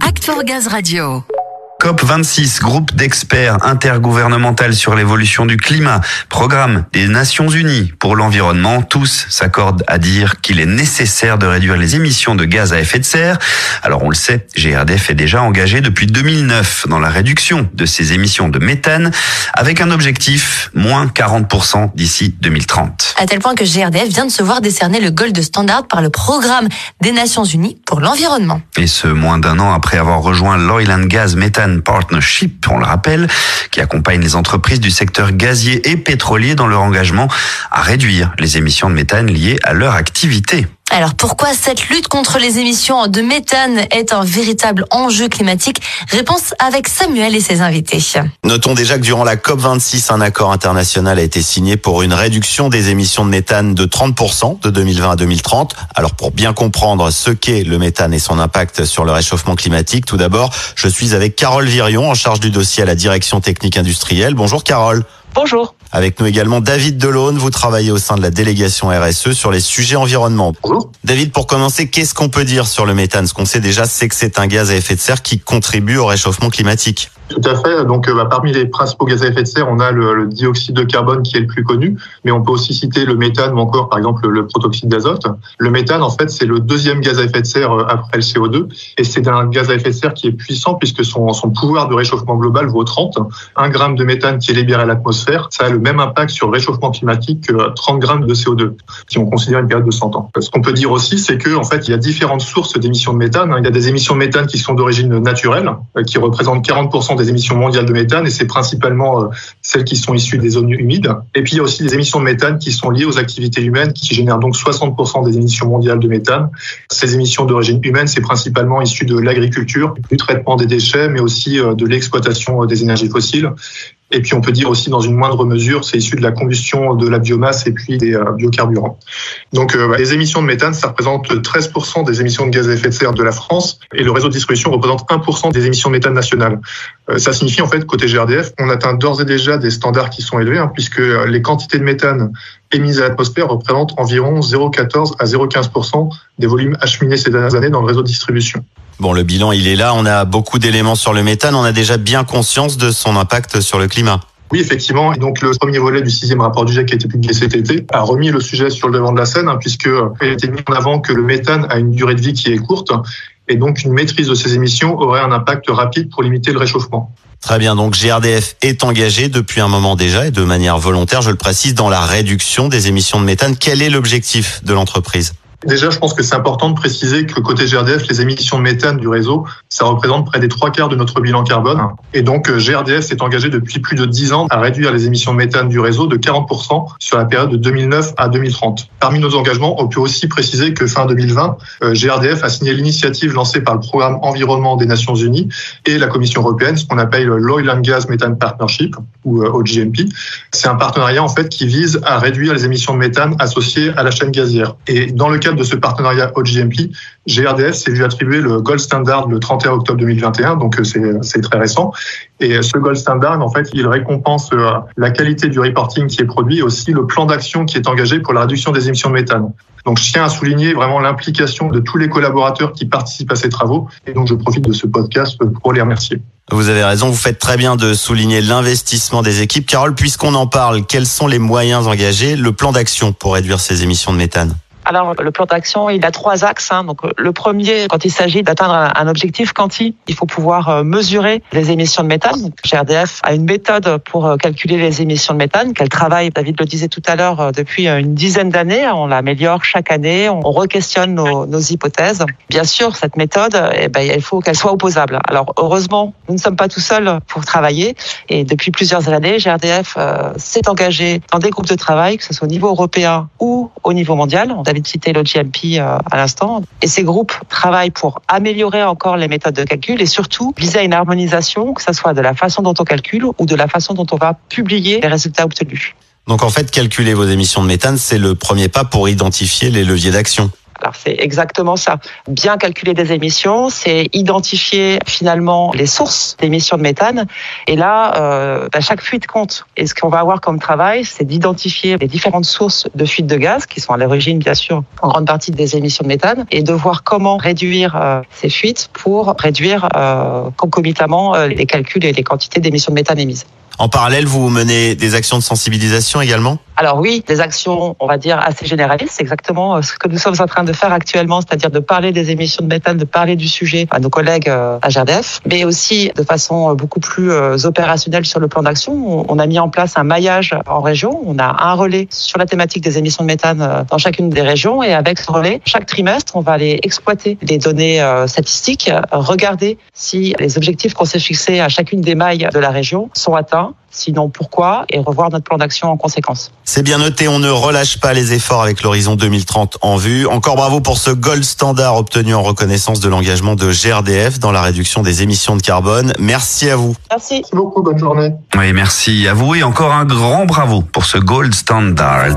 Act for Gaz Radio. COP26, groupe d'experts intergouvernemental sur l'évolution du climat, programme des Nations Unies pour l'environnement, tous s'accordent à dire qu'il est nécessaire de réduire les émissions de gaz à effet de serre. Alors on le sait, GRDF est déjà engagé depuis 2009 dans la réduction de ses émissions de méthane avec un objectif moins 40% d'ici 2030. À tel point que GRDF vient de se voir décerner le Gold Standard par le programme des Nations Unies pour l'environnement. Et ce, moins d'un an après avoir rejoint l'Oil and Gas Methane Partnership, on le rappelle, qui accompagne les entreprises du secteur gazier et pétrolier dans leur engagement à réduire les émissions de méthane liées à leur activité. Alors pourquoi cette lutte contre les émissions de méthane est un véritable enjeu climatique? Réponse avec Samuel et ses invités. Notons déjà que durant la COP26, un accord international a été signé pour une réduction des émissions de méthane de 30% de 2020 à 2030. Alors pour bien comprendre ce qu'est le méthane et son impact sur le réchauffement climatique, tout d'abord, je suis avec Carole Virion en charge du dossier à la direction technique industrielle. Bonjour Carole. Bonjour. Avec nous également David Delaune, vous travaillez au sein de la délégation RSE sur les sujets environnement. Bonjour. David, pour commencer, qu'est-ce qu'on peut dire sur le méthane? Ce qu'on sait déjà, c'est que c'est un gaz à effet de serre qui contribue au réchauffement climatique. Tout à fait. Donc, euh, bah, parmi les principaux gaz à effet de serre, on a le, le, dioxyde de carbone qui est le plus connu, mais on peut aussi citer le méthane ou encore, par exemple, le protoxyde d'azote. Le méthane, en fait, c'est le deuxième gaz à effet de serre euh, après le CO2, et c'est un gaz à effet de serre qui est puissant puisque son, son pouvoir de réchauffement global vaut 30. Un gramme de méthane qui est libéré à l'atmosphère, ça a le même impact sur le réchauffement climatique que 30 grammes de CO2, si on considère une période de 100 ans. Ce qu'on peut dire aussi, c'est que, en fait, il y a différentes sources d'émissions de méthane. Il y a des émissions de méthane qui sont d'origine naturelle, euh, qui représentent 40% des émissions mondiales de méthane et c'est principalement euh, celles qui sont issues des zones humides. Et puis il y a aussi des émissions de méthane qui sont liées aux activités humaines qui génèrent donc 60% des émissions mondiales de méthane. Ces émissions d'origine humaine, c'est principalement issu de l'agriculture, du traitement des déchets, mais aussi euh, de l'exploitation des énergies fossiles. Et puis on peut dire aussi dans une moindre mesure, c'est issu de la combustion de la biomasse et puis des euh, biocarburants. Donc euh, les émissions de méthane, ça représente 13% des émissions de gaz à effet de serre de la France et le réseau de distribution représente 1% des émissions de méthane nationales. Euh, ça signifie en fait côté GRDF, on atteint d'ores et déjà des standards qui sont élevés hein, puisque les quantités de méthane émises à l'atmosphère représentent environ 0,14 à 0,15% des volumes acheminés ces dernières années dans le réseau de distribution. Bon, le bilan, il est là. On a beaucoup d'éléments sur le méthane. On a déjà bien conscience de son impact sur le climat. Oui, effectivement. Et donc, le premier volet du sixième rapport du GIEC qui a été publié cet été a remis le sujet sur le devant de la scène, hein, puisque il a été mis en avant que le méthane a une durée de vie qui est courte. Et donc, une maîtrise de ces émissions aurait un impact rapide pour limiter le réchauffement. Très bien, donc GRDF est engagé depuis un moment déjà et de manière volontaire, je le précise, dans la réduction des émissions de méthane. Quel est l'objectif de l'entreprise? Déjà, je pense que c'est important de préciser que côté GRDF, les émissions de méthane du réseau, ça représente près des trois quarts de notre bilan carbone. Et donc, GRDF s'est engagé depuis plus de dix ans à réduire les émissions de méthane du réseau de 40% sur la période de 2009 à 2030. Parmi nos engagements, on peut aussi préciser que fin 2020, GRDF a signé l'initiative lancée par le programme environnement des Nations Unies et la Commission européenne, ce qu'on appelle l'Oil and Gas Methane Partnership ou OGMP. C'est un partenariat en fait qui vise à réduire les émissions de méthane associées à la chaîne gazière. Et dans le de ce partenariat OGMP, GRDF s'est vu attribuer le Gold Standard le 31 octobre 2021, donc c'est très récent. Et ce Gold Standard, en fait, il récompense la qualité du reporting qui est produit et aussi le plan d'action qui est engagé pour la réduction des émissions de méthane. Donc, je tiens à souligner vraiment l'implication de tous les collaborateurs qui participent à ces travaux. Et donc, je profite de ce podcast pour les remercier. Vous avez raison, vous faites très bien de souligner l'investissement des équipes. Carole, puisqu'on en parle, quels sont les moyens engagés, le plan d'action pour réduire ces émissions de méthane? Alors, le plan d'action, il a trois axes. Hein. Donc, le premier, quand il s'agit d'atteindre un objectif quanti, il faut pouvoir mesurer les émissions de méthane. Donc, GRDF a une méthode pour calculer les émissions de méthane qu'elle travaille, David le disait tout à l'heure, depuis une dizaine d'années. On l'améliore chaque année, on re-questionne nos, nos, hypothèses. Bien sûr, cette méthode, eh ben, il faut qu'elle soit opposable. Alors, heureusement, nous ne sommes pas tout seuls pour travailler. Et depuis plusieurs années, GRDF euh, s'est engagé dans des groupes de travail, que ce soit au niveau européen ou au niveau mondial. On de citer à l'instant. Et ces groupes travaillent pour améliorer encore les méthodes de calcul et surtout viser à une harmonisation, que ce soit de la façon dont on calcule ou de la façon dont on va publier les résultats obtenus. Donc en fait, calculer vos émissions de méthane, c'est le premier pas pour identifier les leviers d'action. C'est exactement ça. Bien calculer des émissions, c'est identifier finalement les sources d'émissions de méthane. Et là, euh, bah, chaque fuite compte. Et ce qu'on va avoir comme travail, c'est d'identifier les différentes sources de fuite de gaz qui sont à l'origine, bien sûr, en grande partie des émissions de méthane, et de voir comment réduire euh, ces fuites pour réduire euh, concomitamment les calculs et les quantités d'émissions de méthane émises. En parallèle, vous menez des actions de sensibilisation également alors oui, des actions, on va dire, assez généralistes, c'est exactement euh, ce que nous sommes en train de faire actuellement, c'est-à-dire de parler des émissions de méthane, de parler du sujet à nos collègues euh, à GRDF, mais aussi de façon euh, beaucoup plus opérationnelle sur le plan d'action. On a mis en place un maillage en région, on a un relais sur la thématique des émissions de méthane dans chacune des régions, et avec ce relais, chaque trimestre, on va aller exploiter les données statistiques, regarder si les objectifs qu'on s'est fixés à chacune des mailles de la région sont atteints, sinon pourquoi, et revoir notre plan d'action en conséquence. C'est bien noté, on ne relâche pas les efforts avec l'horizon 2030 en vue. Encore bravo pour ce gold standard obtenu en reconnaissance de l'engagement de GRDF dans la réduction des émissions de carbone. Merci à vous. Merci. Merci beaucoup, bonne journée. Oui, merci à vous et encore un grand bravo pour ce gold standard.